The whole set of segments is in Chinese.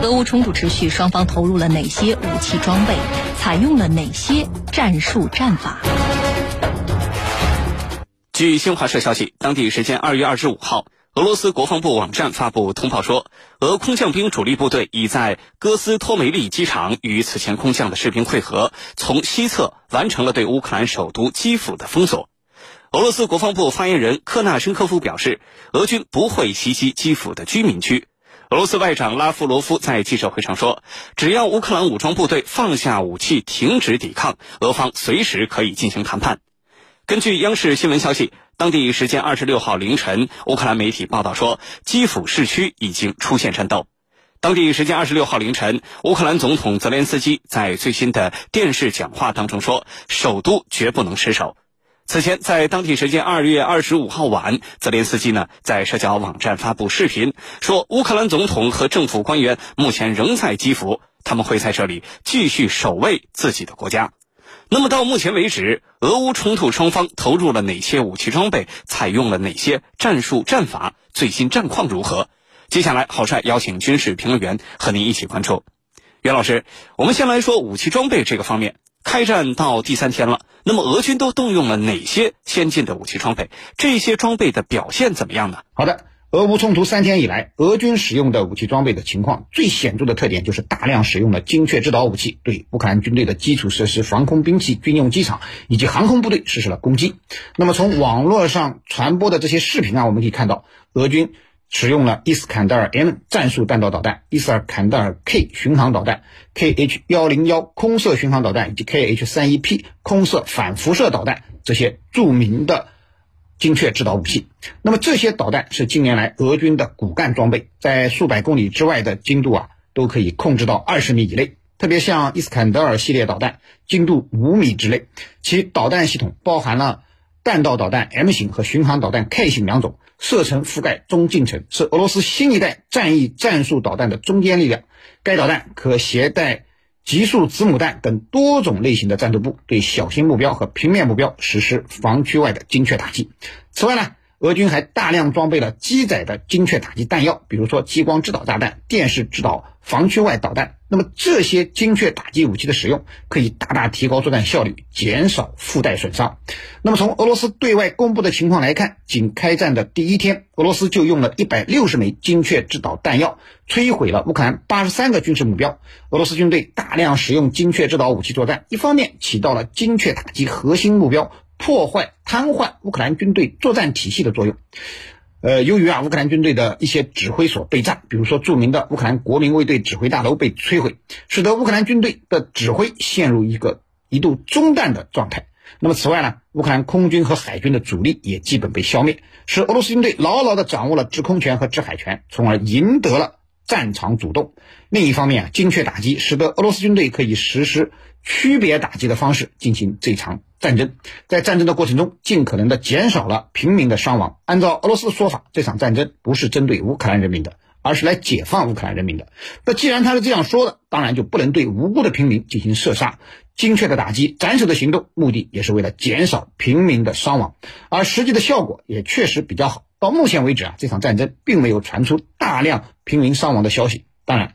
俄乌冲突持续，双方投入了哪些武器装备？采用了哪些战术战法？据新华社消息，当地时间二月二十五号，俄罗斯国防部网站发布通报说，俄空降兵主力部队已在戈斯托梅利机场与此前空降的士兵会合，从西侧完成了对乌克兰首都基辅的封锁。俄罗斯国防部发言人科纳申科夫表示，俄军不会袭击基辅的居民区。俄罗斯外长拉夫罗夫在记者会上说，只要乌克兰武装部队放下武器，停止抵抗，俄方随时可以进行谈判。根据央视新闻消息，当地时间二十六号凌晨，乌克兰媒体报道说，基辅市区已经出现战斗。当地时间二十六号凌晨，乌克兰总统泽连斯基在最新的电视讲话当中说，首都绝不能失守。此前，在当地时间二月二十五号晚，泽连斯基呢在社交网站发布视频，说乌克兰总统和政府官员目前仍在基辅，他们会在这里继续守卫自己的国家。那么到目前为止，俄乌冲突双方投入了哪些武器装备？采用了哪些战术战法？最新战况如何？接下来，郝帅邀请军事评论员和您一起关注。袁老师，我们先来说武器装备这个方面。开战到第三天了，那么俄军都动用了哪些先进的武器装备？这些装备的表现怎么样呢？好的。俄乌冲突三天以来，俄军使用的武器装备的情况最显著的特点就是大量使用了精确制导武器，对乌克兰军队的基础设施、防空兵器、军用机场以及航空部队实施了攻击。那么从网络上传播的这些视频啊，我们可以看到，俄军使用了伊斯坎德尔 M 战术弹道导弹、伊斯坎德尔 K 巡航导弹、KH 幺零幺空射巡航导弹以及 KH 三一 P 空射反辐射导弹这些著名的。精确制导武器，那么这些导弹是近年来俄军的骨干装备，在数百公里之外的精度啊，都可以控制到二十米以内。特别像伊斯坎德尔系列导弹，精度五米之内，其导弹系统包含了弹道导弹 M 型和巡航导弹 K 型两种，射程覆盖中近程，是俄罗斯新一代战役战术导弹的中坚力量。该导弹可携带。极速子母弹等多种类型的战斗部对小型目标和平面目标实施防区外的精确打击。此外呢？俄军还大量装备了机载的精确打击弹药，比如说激光制导炸弹、电视制导防区外导弹。那么这些精确打击武器的使用，可以大大提高作战效率，减少附带损伤。那么从俄罗斯对外公布的情况来看，仅开战的第一天，俄罗斯就用了一百六十枚精确制导弹药，摧毁了乌克兰八十三个军事目标。俄罗斯军队大量使用精确制导武器作战，一方面起到了精确打击核心目标。破坏、瘫痪乌克兰军队作战体系的作用。呃，由于啊，乌克兰军队的一些指挥所被炸，比如说著名的乌克兰国民卫队指挥大楼被摧毁，使得乌克兰军队的指挥陷入一个一度中断的状态。那么，此外呢，乌克兰空军和海军的主力也基本被消灭，使俄罗斯军队牢牢地掌握了制空权和制海权，从而赢得了战场主动。另一方面啊，精确打击使得俄罗斯军队可以实施区别打击的方式进行这场。战争在战争的过程中，尽可能的减少了平民的伤亡。按照俄罗斯的说法，这场战争不是针对乌克兰人民的，而是来解放乌克兰人民的。那既然他是这样说的，当然就不能对无辜的平民进行射杀。精确的打击、斩首的行动，目的也是为了减少平民的伤亡，而实际的效果也确实比较好。到目前为止啊，这场战争并没有传出大量平民伤亡的消息。当然。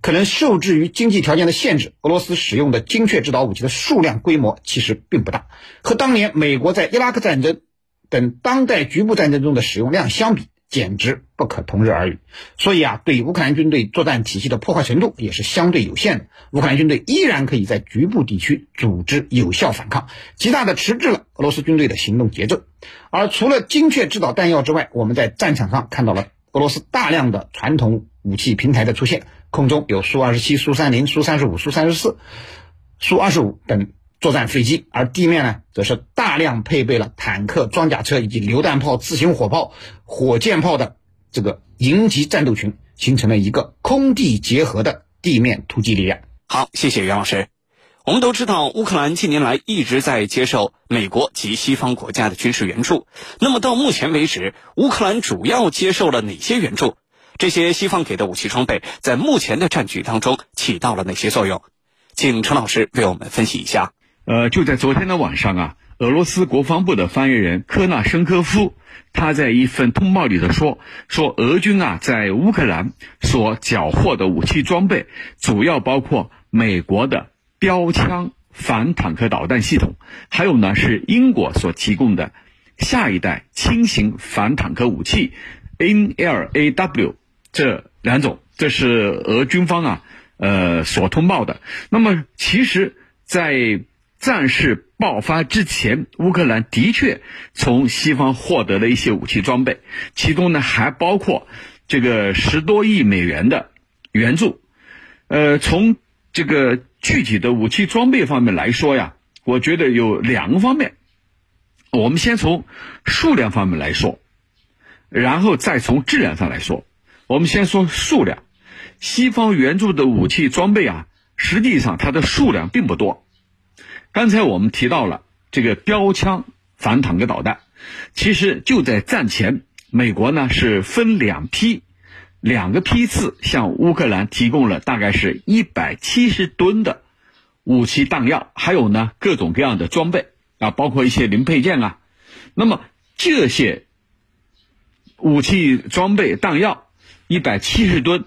可能受制于经济条件的限制，俄罗斯使用的精确制导武器的数量规模其实并不大，和当年美国在伊拉克战争等当代局部战争中的使用量相比，简直不可同日而语。所以啊，对乌克兰军队作战体系的破坏程度也是相对有限的。乌克兰军队依然可以在局部地区组织有效反抗，极大的迟滞了俄罗斯军队的行动节奏。而除了精确制导弹药之外，我们在战场上看到了俄罗斯大量的传统武器平台的出现。空中有苏二十七、苏三零、苏三十五、苏三十四、苏二十五等作战飞机，而地面呢，则是大量配备了坦克、装甲车以及榴弹炮、自行火炮、火箭炮的这个营级战斗群，形成了一个空地结合的地面突击力量。好，谢谢袁老师。我们都知道，乌克兰近年来一直在接受美国及西方国家的军事援助。那么到目前为止，乌克兰主要接受了哪些援助？这些西方给的武器装备在目前的战局当中起到了哪些作用？请陈老师为我们分析一下。呃，就在昨天的晚上啊，俄罗斯国防部的发言人科纳申科夫，他在一份通报里头说，说俄军啊在乌克兰所缴获的武器装备，主要包括美国的标枪反坦克导弹系统，还有呢是英国所提供的下一代轻型反坦克武器 NLAW 这两种，这是俄军方啊呃所通报的。那么其实，在战事爆发之前，乌克兰的确从西方获得了一些武器装备，其中呢还包括这个十多亿美元的援助。呃，从这个具体的武器装备方面来说呀，我觉得有两个方面。我们先从数量方面来说，然后再从质量上来说。我们先说数量，西方援助的武器装备啊，实际上它的数量并不多。刚才我们提到了这个标枪反坦克导弹，其实就在战前，美国呢是分两批，两个批次向乌克兰提供了大概是一百七十吨的武器弹药，还有呢各种各样的装备啊，包括一些零配件啊。那么这些武器装备弹药一百七十吨。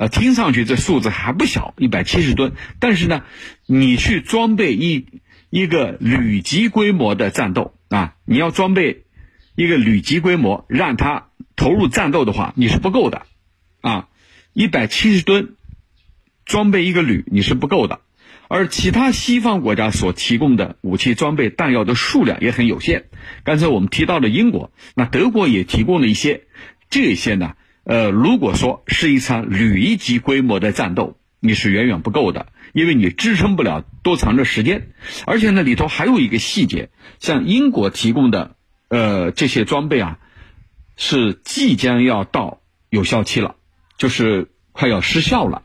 呃，听上去这数字还不小，一百七十吨。但是呢，你去装备一一个旅级规模的战斗啊，你要装备一个旅级规模，让它投入战斗的话，你是不够的，啊，一百七十吨装备一个旅你是不够的。而其他西方国家所提供的武器装备弹药的数量也很有限。刚才我们提到了英国，那德国也提供了一些，这些呢。呃，如果说是一场旅一级规模的战斗，你是远远不够的，因为你支撑不了多长的时间。而且呢，里头还有一个细节，像英国提供的呃这些装备啊，是即将要到有效期了，就是快要失效了。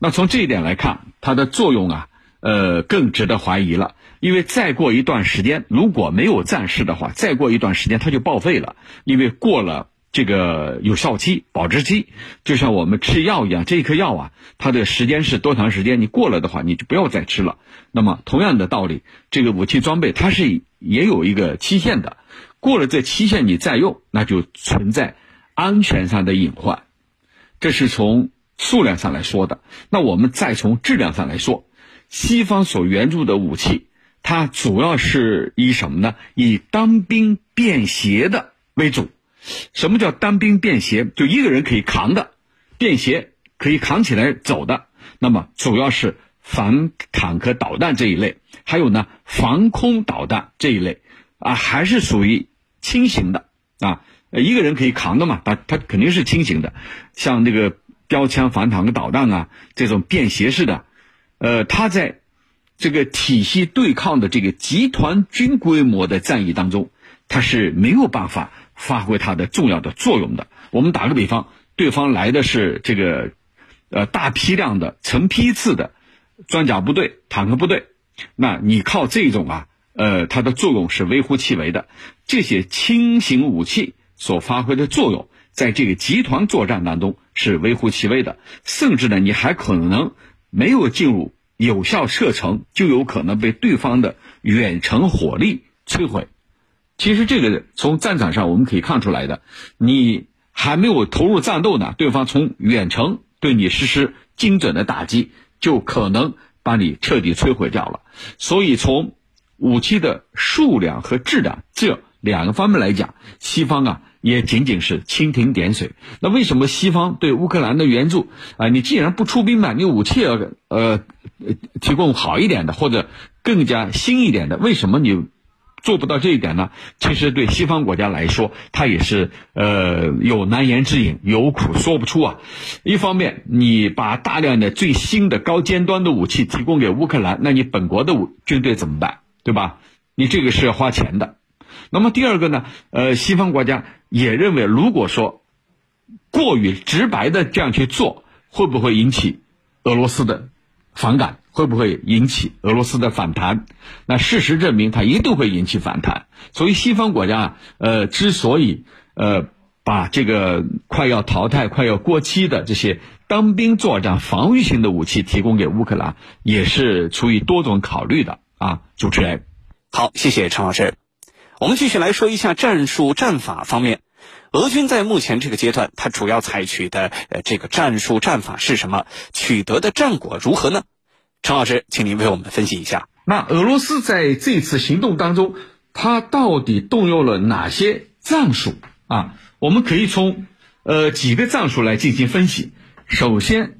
那从这一点来看，它的作用啊，呃，更值得怀疑了。因为再过一段时间，如果没有战事的话，再过一段时间它就报废了，因为过了。这个有效期、保质期，就像我们吃药一样，这一颗药啊，它的时间是多长时间？你过了的话，你就不要再吃了。那么同样的道理，这个武器装备它是也有一个期限的，过了这期限你再用，那就存在安全上的隐患。这是从数量上来说的。那我们再从质量上来说，西方所援助的武器，它主要是以什么呢？以当兵便携的为主。什么叫单兵便携？就一个人可以扛的，便携可以扛起来走的。那么主要是反坦克导弹这一类，还有呢防空导弹这一类，啊还是属于轻型的啊，一个人可以扛的嘛，它它肯定是轻型的。像那个标枪反坦克导弹啊这种便携式的，呃，它在这个体系对抗的这个集团军规模的战役当中，它是没有办法。发挥它的重要的作用的。我们打个比方，对方来的是这个，呃，大批量的、成批次的装甲部队、坦克部队，那你靠这种啊，呃，它的作用是微乎其微的。这些轻型武器所发挥的作用，在这个集团作战当中是微乎其微的，甚至呢，你还可能没有进入有效射程，就有可能被对方的远程火力摧毁。其实这个从战场上我们可以看出来的，你还没有投入战斗呢，对方从远程对你实施精准的打击，就可能把你彻底摧毁掉了。所以从武器的数量和质量这两个方面来讲，西方啊也仅仅是蜻蜓点水。那为什么西方对乌克兰的援助啊？你既然不出兵嘛，你武器要呃提供好一点的或者更加新一点的，为什么你？做不到这一点呢，其实对西方国家来说，它也是呃有难言之隐，有苦说不出啊。一方面，你把大量的最新的高尖端的武器提供给乌克兰，那你本国的武军队怎么办？对吧？你这个是要花钱的。那么第二个呢，呃，西方国家也认为，如果说过于直白的这样去做，会不会引起俄罗斯的反感？会不会引起俄罗斯的反弹？那事实证明，它一定会引起反弹。所以，西方国家，呃，之所以呃把这个快要淘汰、快要过期的这些当兵作战防御型的武器提供给乌克兰，也是出于多种考虑的啊。主持人。好，谢谢陈老师。我们继续来说一下战术战法方面。俄军在目前这个阶段，它主要采取的呃这个战术战法是什么？取得的战果如何呢？陈老师，请您为我们分析一下。那俄罗斯在这次行动当中，他到底动用了哪些战术啊？我们可以从呃几个战术来进行分析。首先，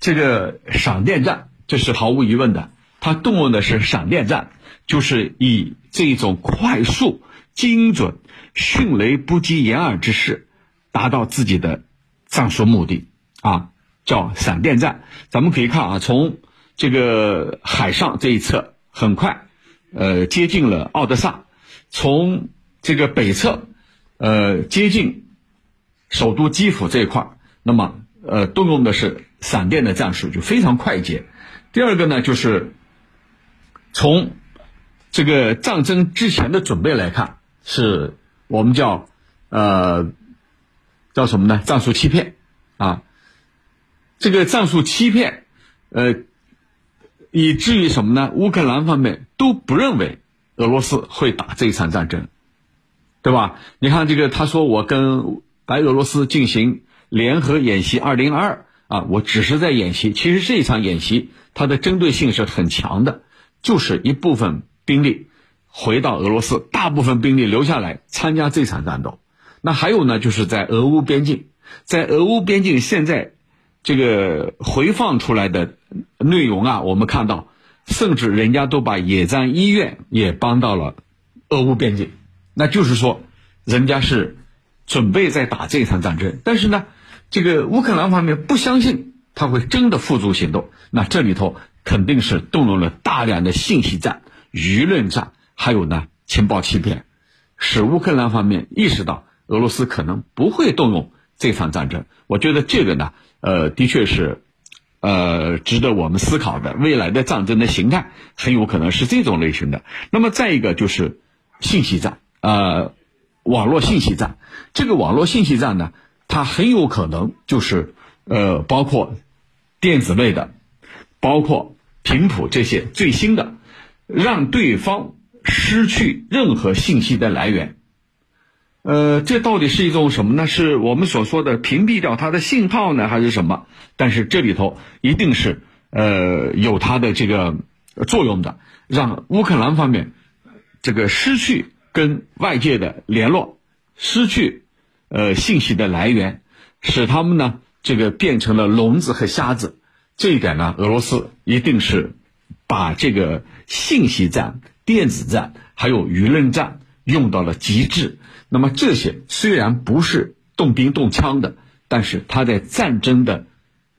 这个闪电战，这是毫无疑问的，它动用的是闪电战，就是以这种快速、精准。迅雷不及掩耳之势，达到自己的战术目的啊，叫闪电战。咱们可以看啊，从这个海上这一侧，很快，呃，接近了奥德萨；从这个北侧，呃，接近首都基辅这一块那么，呃，动用的是闪电的战术，就非常快捷。第二个呢，就是从这个战争之前的准备来看，是。我们叫，呃，叫什么呢？战术欺骗，啊，这个战术欺骗，呃，以至于什么呢？乌克兰方面都不认为俄罗斯会打这一场战争，对吧？你看这个，他说我跟白俄罗斯进行联合演习二零二二啊，我只是在演习，其实这一场演习它的针对性是很强的，就是一部分兵力。回到俄罗斯，大部分兵力留下来参加这场战斗。那还有呢，就是在俄乌边境，在俄乌边境现在这个回放出来的内容啊，我们看到，甚至人家都把野战医院也搬到了俄乌边境，那就是说，人家是准备在打这场战争。但是呢，这个乌克兰方面不相信他会真的付诸行动，那这里头肯定是动用了大量的信息战、舆论战。还有呢，情报欺骗，使乌克兰方面意识到俄罗斯可能不会动用这场战争。我觉得这个呢，呃，的确是，呃，值得我们思考的。未来的战争的形态很有可能是这种类型的。那么再一个就是信息战，呃，网络信息战。这个网络信息战呢，它很有可能就是呃，包括电子类的，包括频谱这些最新的，让对方。失去任何信息的来源，呃，这到底是一种什么呢？是我们所说的屏蔽掉它的信号呢，还是什么？但是这里头一定是呃有它的这个作用的，让乌克兰方面这个失去跟外界的联络，失去呃信息的来源，使他们呢这个变成了聋子和瞎子。这一点呢，俄罗斯一定是把这个信息战。电子战还有舆论战用到了极致，那么这些虽然不是动兵动枪的，但是它在战争的，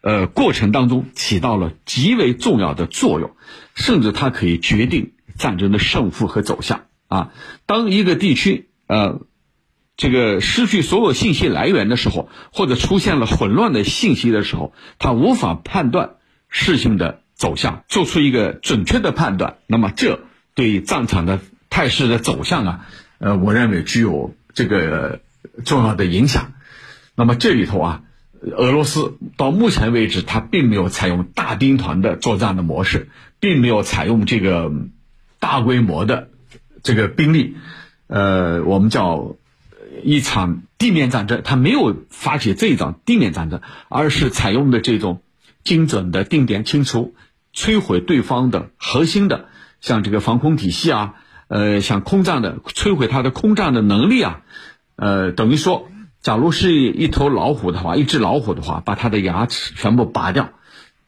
呃过程当中起到了极为重要的作用，甚至它可以决定战争的胜负和走向啊。当一个地区呃这个失去所有信息来源的时候，或者出现了混乱的信息的时候，它无法判断事情的走向，做出一个准确的判断，那么这。对战场的态势的走向啊，呃，我认为具有这个重要的影响。那么这里头啊，俄罗斯到目前为止，它并没有采用大兵团的作战的模式，并没有采用这个大规模的这个兵力，呃，我们叫一场地面战争，它没有发起这一场地面战争，而是采用的这种精准的定点清除、摧毁对方的核心的。像这个防空体系啊，呃，像空战的摧毁它的空战的能力啊，呃，等于说，假如是一头老虎的话，一只老虎的话，把它的牙齿全部拔掉，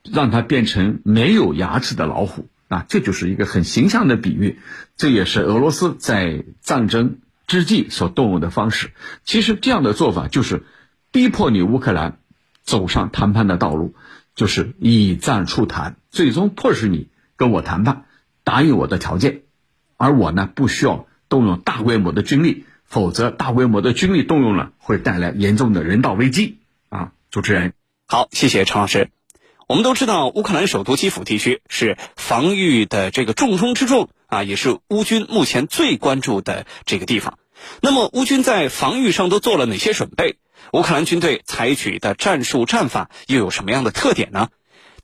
让它变成没有牙齿的老虎，啊，这就是一个很形象的比喻。这也是俄罗斯在战争之际所动用的方式。其实这样的做法就是逼迫你乌克兰走上谈判的道路，就是以战促谈，最终迫使你跟我谈判。答应我的条件，而我呢不需要动用大规模的军力，否则大规模的军力动用了会带来严重的人道危机啊！主持人，好，谢谢陈老师。我们都知道，乌克兰首都基辅地区是防御的这个重中之重啊，也是乌军目前最关注的这个地方。那么，乌军在防御上都做了哪些准备？乌克兰军队采取的战术战法又有什么样的特点呢？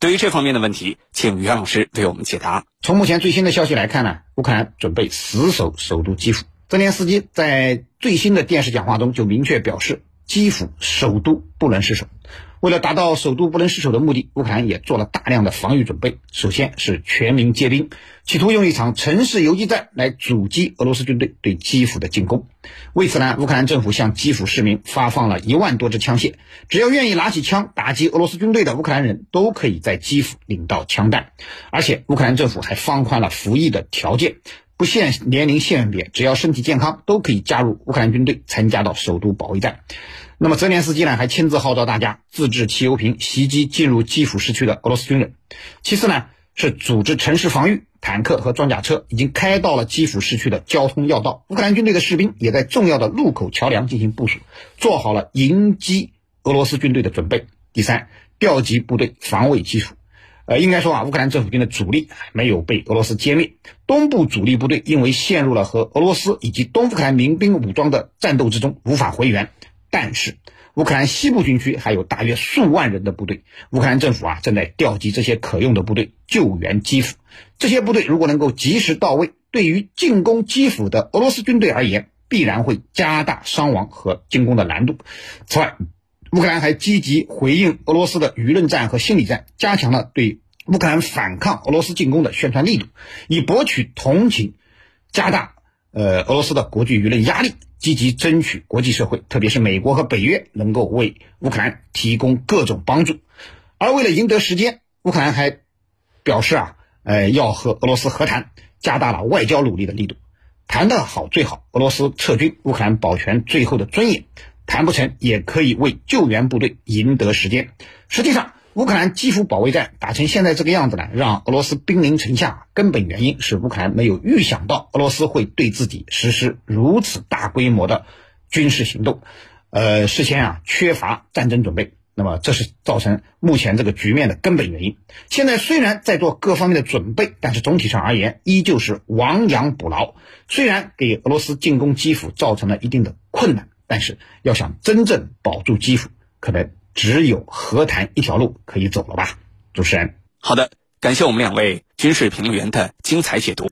对于这方面的问题，请袁老师为我们解答。从目前最新的消息来看呢，乌克兰准备死守首都基辅。泽连斯基在最新的电视讲话中就明确表示，基辅首都不能失守。为了达到首都不能失守的目的，乌克兰也做了大量的防御准备。首先是全民皆兵，企图用一场城市游击战来阻击俄罗斯军队对基辅的进攻。为此呢，乌克兰政府向基辅市民发放了一万多支枪械，只要愿意拿起枪打击俄罗斯军队的乌克兰人都可以在基辅领到枪弹。而且，乌克兰政府还放宽了服役的条件。不限年龄性别，只要身体健康，都可以加入乌克兰军队，参加到首都保卫战。那么泽连斯基呢，还亲自号召大家自制汽油瓶，袭击进入基辅市区的俄罗斯军人。其次呢，是组织城市防御，坦克和装甲车已经开到了基辅市区的交通要道。乌克兰军队的士兵也在重要的路口桥梁进行部署，做好了迎击俄罗斯军队的准备。第三，调集部队防卫基辅。呃，应该说啊，乌克兰政府军的主力没有被俄罗斯歼灭，东部主力部队因为陷入了和俄罗斯以及东乌克兰民兵武装的战斗之中，无法回援。但是，乌克兰西部军区还有大约数万人的部队，乌克兰政府啊正在调集这些可用的部队救援基辅。这些部队如果能够及时到位，对于进攻基辅的俄罗斯军队而言，必然会加大伤亡和进攻的难度。此外，乌克兰还积极回应俄罗斯的舆论战和心理战，加强了对乌克兰反抗俄罗斯进攻的宣传力度，以博取同情，加大呃俄罗斯的国际舆论压力，积极争取国际社会，特别是美国和北约能够为乌克兰提供各种帮助。而为了赢得时间，乌克兰还表示啊，呃要和俄罗斯和谈，加大了外交努力的力度。谈得好最好，俄罗斯撤军，乌克兰保全最后的尊严。谈不成也可以为救援部队赢得时间。实际上，乌克兰基辅保卫战打成现在这个样子呢，让俄罗斯兵临城下。根本原因是乌克兰没有预想到俄罗斯会对自己实施如此大规模的军事行动，呃，事先啊缺乏战争准备。那么，这是造成目前这个局面的根本原因。现在虽然在做各方面的准备，但是总体上而言，依旧是亡羊补牢。虽然给俄罗斯进攻基辅造成了一定的困难。但是要想真正保住基辅，可能只有和谈一条路可以走了吧？主持人，好的，感谢我们两位军事评论员的精彩解读。